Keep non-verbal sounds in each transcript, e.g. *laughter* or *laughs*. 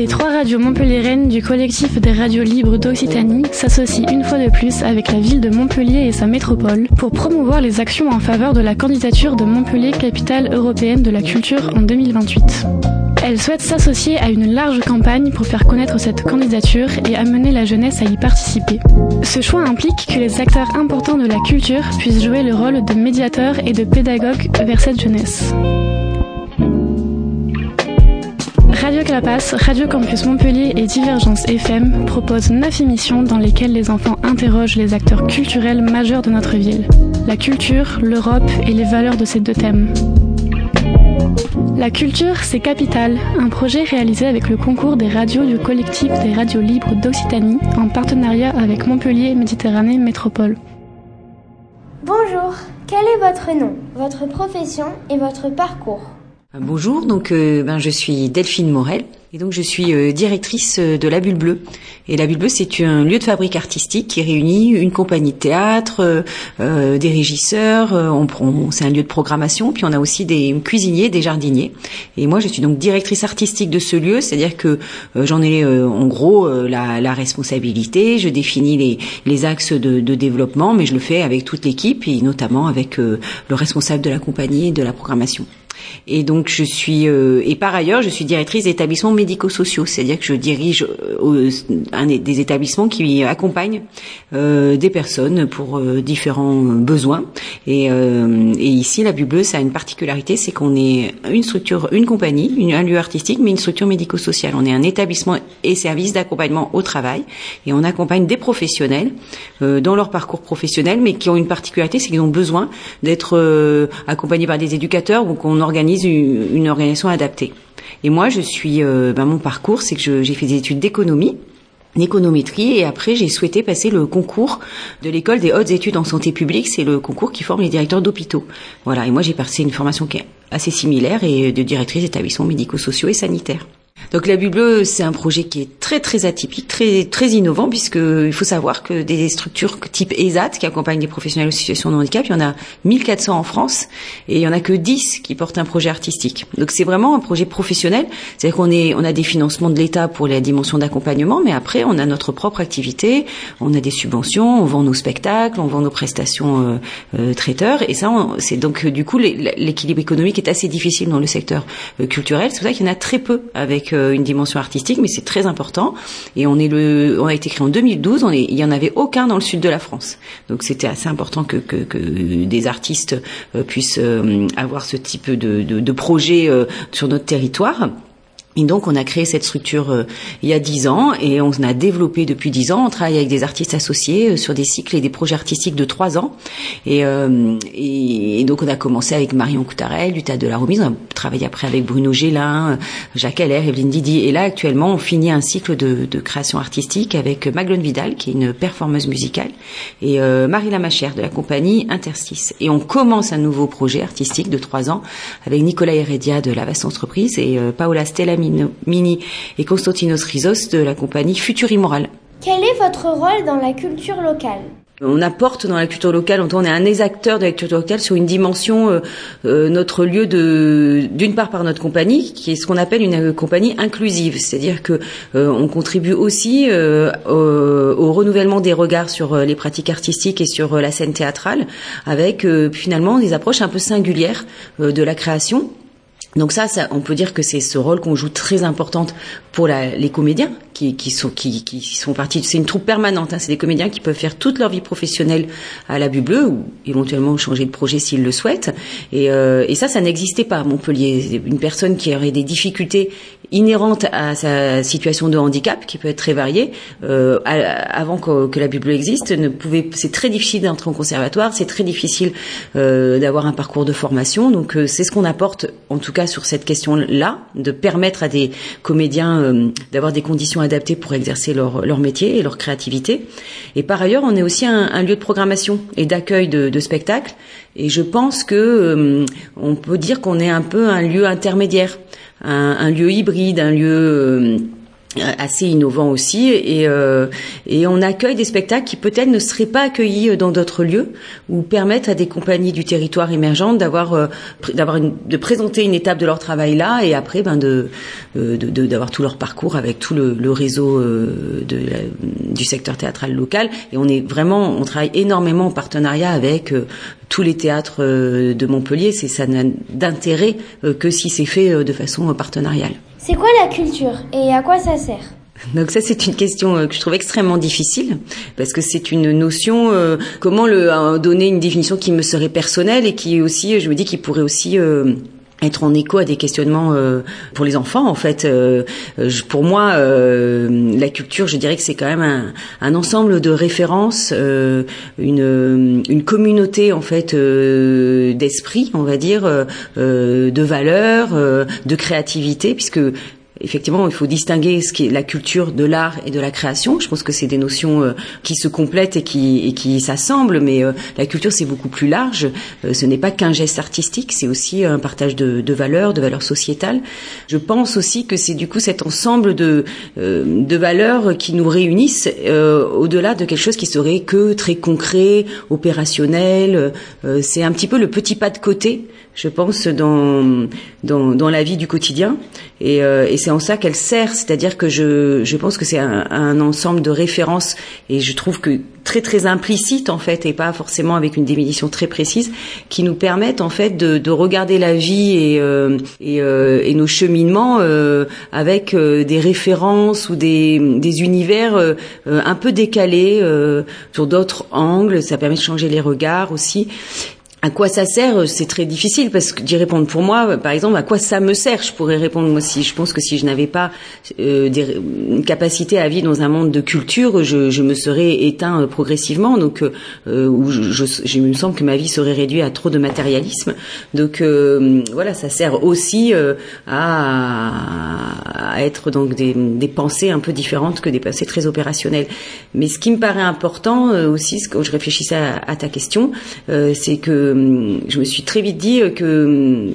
Les trois radios montpelliéraines du collectif des radios libres d'Occitanie s'associent une fois de plus avec la ville de Montpellier et sa métropole pour promouvoir les actions en faveur de la candidature de Montpellier capitale européenne de la culture en 2028. Elles souhaitent s'associer à une large campagne pour faire connaître cette candidature et amener la jeunesse à y participer. Ce choix implique que les acteurs importants de la culture puissent jouer le rôle de médiateurs et de pédagogues vers cette jeunesse. Radio Clapas, Radio Campus Montpellier et Divergence FM proposent neuf émissions dans lesquelles les enfants interrogent les acteurs culturels majeurs de notre ville. La culture, l'Europe et les valeurs de ces deux thèmes. La culture, c'est Capital, un projet réalisé avec le concours des radios du collectif des radios libres d'Occitanie en partenariat avec Montpellier Méditerranée Métropole. Bonjour, quel est votre nom, votre profession et votre parcours? Bonjour, donc euh, ben, je suis Delphine Morel et donc je suis euh, directrice euh, de la Bulle Bleue. Et la Bulle Bleue, c'est un lieu de fabrique artistique qui réunit une compagnie de théâtre, euh, des régisseurs, on, on, c'est un lieu de programmation, puis on a aussi des cuisiniers, des jardiniers. Et moi, je suis donc directrice artistique de ce lieu, c'est-à-dire que j'en ai en gros la, la, responsabilité, je définis les, les axes de, de, développement, mais je le fais avec toute l'équipe et notamment avec le responsable de la compagnie et de la programmation. Et donc je suis euh, et par ailleurs je suis directrice d'établissements médico-sociaux, c'est-à-dire que je dirige euh, des établissements qui accompagnent euh, des personnes pour euh, différents besoins. Et, euh, et, ici la ça a une particularité, c'est qu'on est une structure, une compagnie, un lieu artistique, mais une structure médico-sociale. On est un établissement et service d'accompagnement au travail et on accompagne des professionnels dans leur parcours professionnel, mais qui ont une particularité, c'est qu'ils ont besoin d'être accompagnés par des éducateurs ou qu'on organise une, une, organisation adaptée. Et moi, je suis, euh, ben, mon parcours, c'est que j'ai fait des études d'économie d'économétrie et après j'ai souhaité passer le concours de l'école des hautes études en santé publique, c'est le concours qui forme les directeurs d'hôpitaux. Voilà, et moi j'ai passé une formation qui est assez similaire et de directrice d'établissements médico-sociaux et sanitaires. Donc la Bulle c'est un projet qui est très très atypique, très très innovant, puisque il faut savoir que des structures type ESAT qui accompagnent des professionnels en situation de handicap, il y en a 1400 en France et il y en a que 10 qui portent un projet artistique. Donc c'est vraiment un projet professionnel, c'est-à-dire qu'on est on a des financements de l'État pour la dimension d'accompagnement, mais après on a notre propre activité, on a des subventions, on vend nos spectacles, on vend nos prestations euh, euh, traiteurs. Et ça c'est donc du coup l'équilibre économique est assez difficile dans le secteur euh, culturel, c'est pour ça qu'il y en a très peu avec euh, une dimension artistique, mais c'est très important. Et on est le, on a été créé en 2012. On est, il y en avait aucun dans le sud de la France. Donc c'était assez important que, que, que des artistes euh, puissent euh, avoir ce type de, de, de projet sur notre territoire. Et donc, on a créé cette structure euh, il y a dix ans et on a développé depuis dix ans. On travaille avec des artistes associés euh, sur des cycles et des projets artistiques de trois ans. Et, euh, et, donc, on a commencé avec Marion Coutarel du Théâtre de la Remise. On a travaillé après avec Bruno Gélin, Jacques Heller, Evelyne Didi. Et là, actuellement, on finit un cycle de, de création artistique avec Maglone Vidal, qui est une performeuse musicale, et euh, Marie Lamachère de la compagnie Interstice. Et on commence un nouveau projet artistique de trois ans avec Nicolas Heredia de la Vaste Entreprise et euh, Paola Stella Mini et Constantinos Rizos de la compagnie Futur Immoral. Quel est votre rôle dans la culture locale? On apporte dans la culture locale, on est un des acteurs de la culture locale sur une dimension, euh, euh, notre lieu de, d'une part par notre compagnie, qui est ce qu'on appelle une euh, compagnie inclusive, c'est-à-dire que on contribue aussi au, au, renouvellement des regards sur les pratiques artistiques et sur la scène théâtrale, avec finalement des approches un peu singulières de la création donc ça, ça, on peut dire que c'est ce rôle qu'on joue très importante pour les comédiens qui, qui, sont qui, qui sont partis. C'est une troupe permanente. Hein, c'est des comédiens qui peuvent faire toute leur vie professionnelle à la Bleue ou éventuellement changer de projet s'ils le souhaitent. Et, euh, et ça, ça n'existait pas à Montpellier. Une personne qui aurait des difficultés inhérentes à sa situation de handicap, qui peut être très variée, euh, avant que, la Bleue existe, ne pouvait. C'est très difficile d'entrer en conservatoire. C'est très difficile euh, d'avoir un parcours de formation. Donc euh, c'est ce qu'on apporte, en tout cas sur cette question-là, de permettre à des comédiens euh, d'avoir des conditions adaptées pour exercer leur, leur métier et leur créativité. Et par ailleurs, on est aussi un, un lieu de programmation et d'accueil de, de, spectacles. Et je pense que euh, on peut dire qu'on est un peu un lieu intermédiaire, un, lieu hybride, un lieu euh, assez innovant aussi et, euh, et on accueille des spectacles qui peut-être ne seraient pas accueillis dans d'autres lieux ou permettent à des compagnies du territoire émergentes d'avoir euh, de présenter une étape de leur travail là et après ben de euh, d'avoir tout leur parcours avec tout le, le réseau euh, de du secteur théâtral local et on est vraiment on travaille énormément en partenariat avec tous les théâtres de Montpellier c'est ça n'a d'intérêt que si c'est fait de façon partenariale. C'est quoi la culture et à quoi ça sert donc ça c'est une question euh, que je trouve extrêmement difficile parce que c'est une notion euh, comment le euh, donner une définition qui me serait personnelle et qui aussi je me dis qui pourrait aussi être en écho à des questionnements pour les enfants en fait pour moi la culture je dirais que c'est quand même un, un, ensemble de références une, une communauté en fait d'esprit on va dire de valeurs de créativité puisque effectivement, il faut distinguer ce qui est la culture de l'art et de la création. Je pense que c'est des notions euh, qui se complètent et qui, et qui s'assemblent, mais euh, la culture, c'est beaucoup plus large. Euh, ce n'est pas qu'un geste artistique, c'est aussi un partage de, de, valeurs, de valeurs sociétales. Je pense aussi que c'est du coup cet ensemble de, de valeurs qui nous réunissent au-delà de quelque chose qui serait que très concret, opérationnel. c'est un petit peu le petit pas de côté je pense, dans, dans, dans, la vie du quotidien. Et, euh, et c'est en ça qu'elle sert, c'est-à-dire que je, je pense que c'est un, un, ensemble de références, et je trouve que très très implicite en fait, et pas forcément avec une définition très précise, qui nous permettent en fait de, de regarder la vie et, euh, et, euh, et, nos cheminements euh, avec euh, des références ou des, des univers euh, un peu décalés sur d'autres angles. Ça permet de changer les regards aussi. À quoi ça sert euh, C'est très difficile parce que d'y répondre pour moi. Euh, par exemple, à quoi ça me sert Je pourrais répondre moi aussi. Je pense que si je n'avais pas euh, des, une capacité à vivre dans un monde de culture, je, je me serais éteint euh, progressivement. Donc, euh, où je, je, je, me semble que ma vie serait réduite à trop de matérialisme. Donc, euh, voilà, ça sert aussi à, à, être donc des, des, pensées un peu différentes que des pensées très opérationnelles. Mais ce qui me paraît important aussi, quand je réfléchissais à, à ta question, c'est que je me suis très vite dit que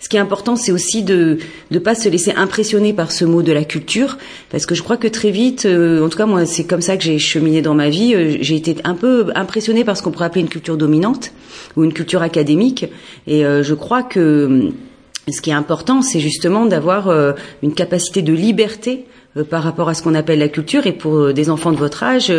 ce qui est important, c'est aussi de ne pas se laisser impressionner par ce mot de la culture, parce que je crois que très vite, euh, en tout cas moi, c'est comme ça que j'ai cheminé dans ma vie. Euh, j'ai été un peu impressionnée par ce qu'on pourrait appeler une culture dominante ou une culture académique, et euh, je crois que ce qui est important, c'est justement d'avoir une capacité de liberté par rapport à ce qu'on appelle la culture et pour euh, des enfants de votre âge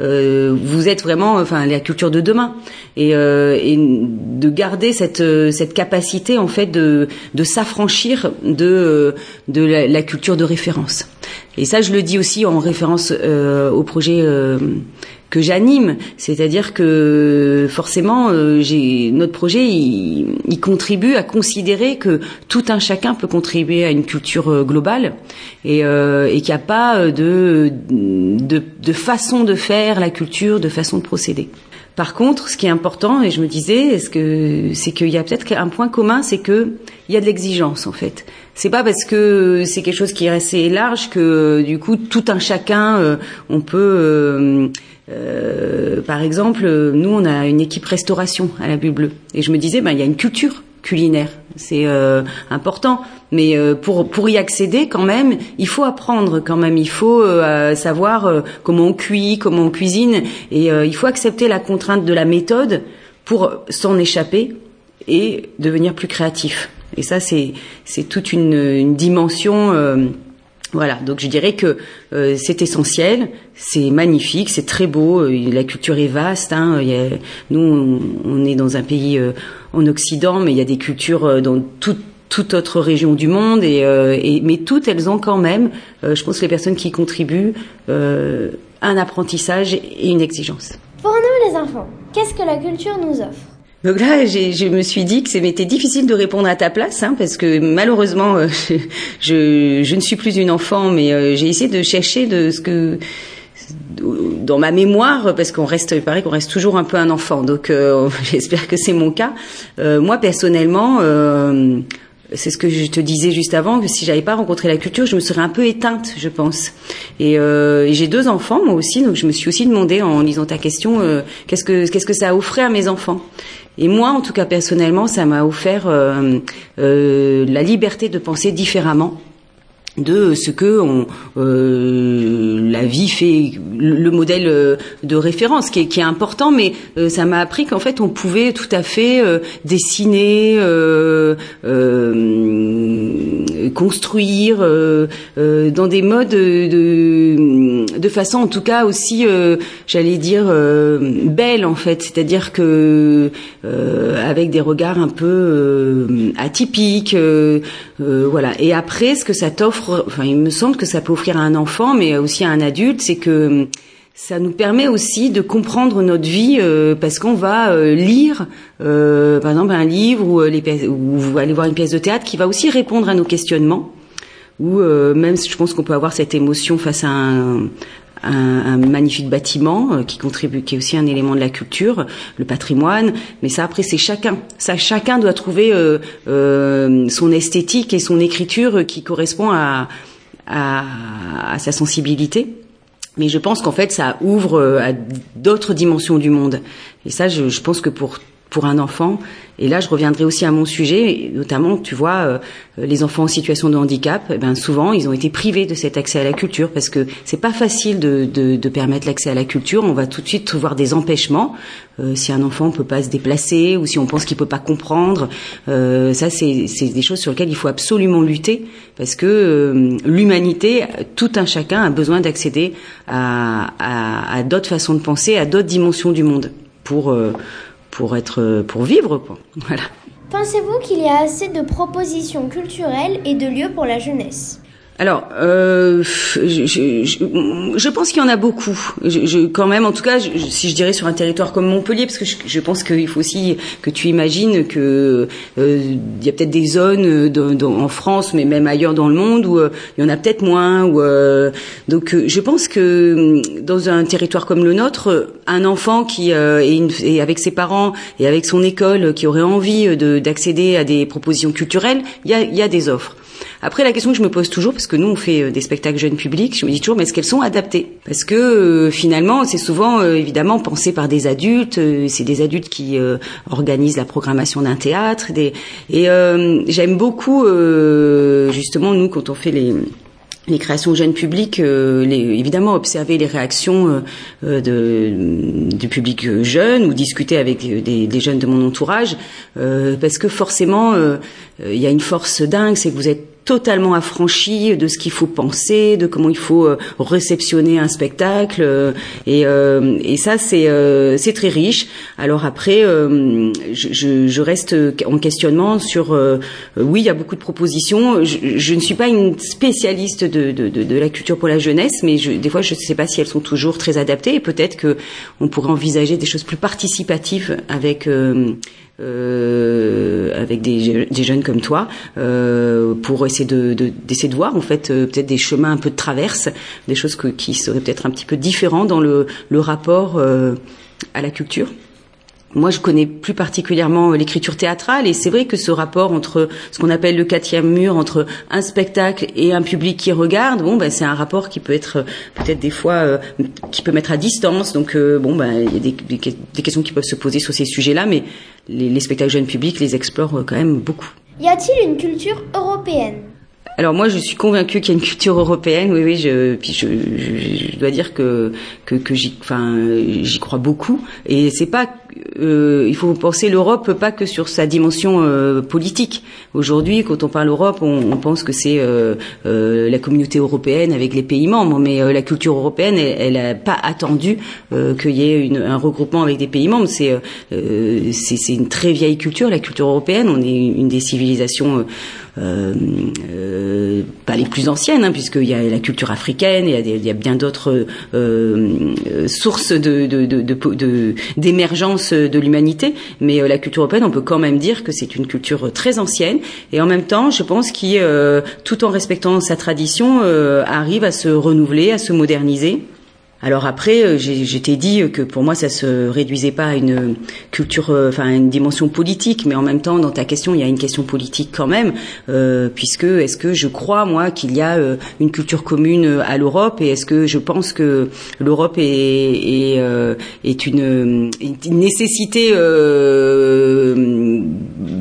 euh, vous êtes vraiment enfin la culture de demain. Et, de garder cette cette capacité en fait de de s'affranchir de de la, culture de référence et ça je le dis aussi en référence au projet que j'anime, c'est-à-dire que forcément, euh, notre projet, il, contribue à considérer que tout un chacun peut contribuer à une culture euh, globale et, euh, qu'il n'y a pas de façon de faire la culture, de façon de procéder. Par contre, ce qui est important, et je me disais, est-ce que c'est qu'il y a peut-être un point commun, c'est que il y a de l'exigence en fait. C'est pas parce que c'est quelque chose qui est assez large que du coup tout un chacun, euh, on peut euh, euh, par exemple, nous, on a une équipe restauration à la Bulle Bleue. Et je me disais, ben, il y a une culture culinaire. C'est euh, important. Mais euh, pour, pour y accéder, quand même, il faut apprendre quand même. Il faut euh, savoir euh, comment on cuit, comment on cuisine. Et il faut accepter la contrainte de la méthode pour s'en échapper et devenir plus créatif. Et ça, c'est, c'est toute une, une dimension voilà, donc je dirais que euh, c'est essentiel, c'est magnifique, c'est très beau, euh, la culture est vaste. Hein, y a, nous, on, est dans un pays euh, en Occident, mais il y a des cultures euh, dans toute toute autre région du monde, et, euh, et, mais toutes elles ont quand même, je pense, les personnes qui contribuent, un apprentissage et une exigence. Pour nous les enfants, qu'est-ce que la culture nous offre? Donc là, je me suis dit que c'était difficile de répondre à ta place, hein, parce que malheureusement, euh, *laughs* je, je, ne suis plus une enfant, mais euh, j'ai essayé de chercher de ce que dans ma mémoire, parce qu'on reste, il paraît qu'on reste toujours un peu un enfant. Donc euh, *laughs* j'espère que c'est mon cas. Euh, moi personnellement. Euh, c'est ce que je te disais juste avant, que si j'avais pas rencontré la culture, je me serais un peu éteinte, je pense. Et, euh, j'ai deux enfants, moi aussi, donc je me suis aussi demandé en lisant ta question, euh, qu'est-ce que qu'est-ce que ça offert à mes enfants. Et moi, en tout cas personnellement, ça m'a offert euh, euh, la liberté de penser différemment de ce que euh, la vie fait le, modèle euh, de référence qui est, important mais euh, ça m'a appris qu'en fait on pouvait tout à fait dessiner construire dans des modes de, de façon en tout cas aussi j'allais dire belle en fait. C'est-à-dire que avec des regards un peu atypiques voilà. Et après ce que ça t'offre enfin, il me semble que ça peut offrir à un enfant, mais aussi à un adulte, c'est que ça nous permet aussi de comprendre notre vie euh, parce qu'on va euh, lire, euh, par exemple, un livre ou, les ou aller voir une pièce de théâtre qui va aussi répondre à nos questionnements. Ou même, je pense qu'on peut avoir cette émotion face à un, un, magnifique bâtiment qui contribue, qui est aussi un élément de la culture, le patrimoine. Mais ça, après, c'est chacun. Ça, chacun doit trouver son esthétique et son écriture qui correspond à, à, sa sensibilité. Mais je pense qu'en fait, ça ouvre euh, à d'autres dimensions du monde. Et ça, je, je pense que pour pour un enfant. Et là, je reviendrai aussi à mon sujet, notamment, tu vois, euh, les enfants en situation de handicap. Eh ben, souvent, ils ont été privés de cet accès à la culture parce que c'est pas facile de, de, de permettre l'accès à la culture. On va tout de suite voir des empêchements. Euh, si un enfant peut pas se déplacer ou si on pense qu'il peut pas comprendre, euh, ça, c'est des choses sur lesquelles il faut absolument lutter parce que euh, l'humanité, tout un chacun a besoin d'accéder à, à, à d'autres façons de penser, à d'autres dimensions du monde pour euh, pour vivre. Pensez-vous qu'il y a assez de propositions culturelles et de lieux pour la jeunesse? Alors, euh, je, pense qu'il y en a beaucoup. Quand même, en tout cas, si je dirais sur un territoire comme Montpellier, parce que je, pense qu'il faut aussi que tu imagines que euh, il y a peut-être des zones en France, mais même ailleurs dans le monde où euh, il y en a peut-être moins. Euh, donc, je pense que dans un territoire comme le nôtre, un enfant qui est, avec ses parents et avec son école, qui aurait envie d'accéder à des propositions culturelles, il y a des offres. Après, la question que je me pose toujours, parce que nous on fait euh, des spectacles jeunes publics, je me dis toujours, mais est-ce qu'elles sont adaptées? Parce que euh, finalement, c'est souvent euh, évidemment pensé par des adultes. c'est des adultes qui organisent la programmation d'un théâtre. Des... Et j'aime beaucoup justement nous quand on fait les les créations jeunes publics, les, évidemment observer les réactions de, du public jeune ou discuter avec des, des, jeunes de mon entourage, parce que forcément il y a une force dingue, c'est que vous êtes totalement affranchi de ce qu'il faut penser, de comment il faut euh, réceptionner un spectacle. Euh, et, euh, ça, c'est c'est très riche. Alors après, je, je, reste en questionnement sur. oui, il y a beaucoup de propositions. Je, je ne suis pas une spécialiste de, de, de, de, la culture pour la jeunesse, mais je, des fois, je ne sais pas si elles sont toujours très adaptées. Et peut-être que on pourrait envisager des choses plus participatives avec euh, avec des, jeunes comme toi euh, pour essayer de, d'essayer de voir en fait euh, peut-être des chemins un peu de traverse, des choses qui seraient peut-être un petit peu différents dans le, le rapport euh, à la culture. Moi, je connais plus particulièrement l'écriture théâtrale et c'est vrai que ce rapport entre ce qu'on appelle le quatrième mur, entre un spectacle et un public qui regarde, bon, ben, c'est un rapport qui peut être peut-être des fois euh, qui peut mettre à distance. Donc, bon, ben, il y a des, des, questions qui peuvent se poser sur ces sujets-là, mais les, les spectacles jeunes publics les explorent quand même beaucoup. Y a-t-il une culture européenne? Alors moi, je suis convaincue qu'il y a une culture européenne. Oui, oui. Je, puis je, je, dois dire que que, que j'y, enfin, j'y crois beaucoup. Et c'est pas, euh, il faut penser l'Europe pas que sur sa dimension euh, politique. Aujourd'hui, quand on parle Europe, on, pense que c'est euh, la communauté européenne avec les pays membres. Mais la culture européenne, elle n'a pas attendu qu'il y ait un regroupement avec des pays membres. C'est une très vieille culture, la culture européenne. On est une des civilisations pas les plus anciennes, hein, puisqu'il y a la culture africaine, il y a, il y a bien d'autres sources de, d'émergence de, l'humanité, mais la culture européenne, on peut quand même dire que c'est une culture très ancienne, et en même temps, je pense qu'il, tout en respectant sa tradition, arrive à se renouveler, à se moderniser. Alors après, euh, j'étais dit que pour moi, ça se réduisait pas à une culture, euh, enfin une dimension politique, mais en même temps, dans ta question, il y a une question politique quand même, euh, puisque est-ce que je crois moi qu'il y a une culture commune à l'Europe et est-ce que je pense que l'Europe est, est, une, une, nécessité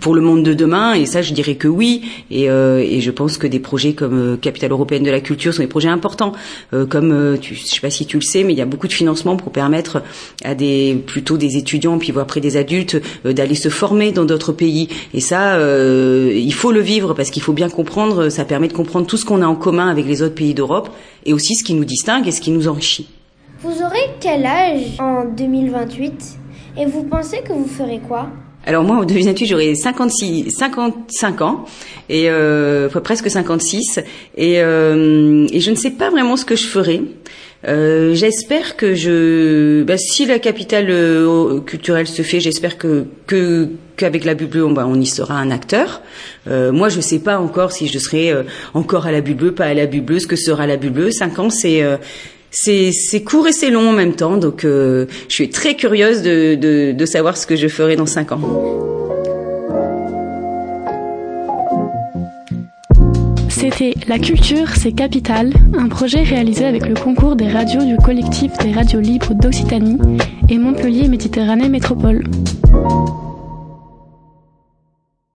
pour le monde de demain Et ça, je dirais que oui. Et, et je pense que des projets comme Capitale européenne de la culture sont des projets importants. comme, tu, je sais pas si tu le sais, mais il y a beaucoup de financement pour permettre à des plutôt des étudiants, puis après des adultes, d'aller se former dans d'autres pays. Et ça, il faut le vivre parce qu'il faut bien comprendre. Ça permet de comprendre tout ce qu'on a en commun avec les autres pays d'Europe et aussi ce qui nous distingue et ce qui nous enrichit. Vous aurez quel âge en 2028 et vous pensez que vous ferez quoi? Alors moi, en 2028, j'aurai 56, 55 ans et euh, presque 56 et, euh, et je ne sais pas vraiment ce que je ferai. Euh, j'espère que je, bah, si la capitale euh, culturelle se fait, j'espère que que qu'avec la Bulle on, bah, on y sera un acteur. Euh, moi, je sais pas encore si je serai euh, encore à la Bulle pas à la Bulle ce que sera la Bulle Cinq ans, c'est c'est court et c'est long en même temps, donc euh, je suis très curieuse de, savoir ce que je ferai dans cinq ans. C'était La culture, c'est capital, un projet réalisé avec le concours des radios du collectif des radios libres d'Occitanie et Montpellier Méditerranée Métropole.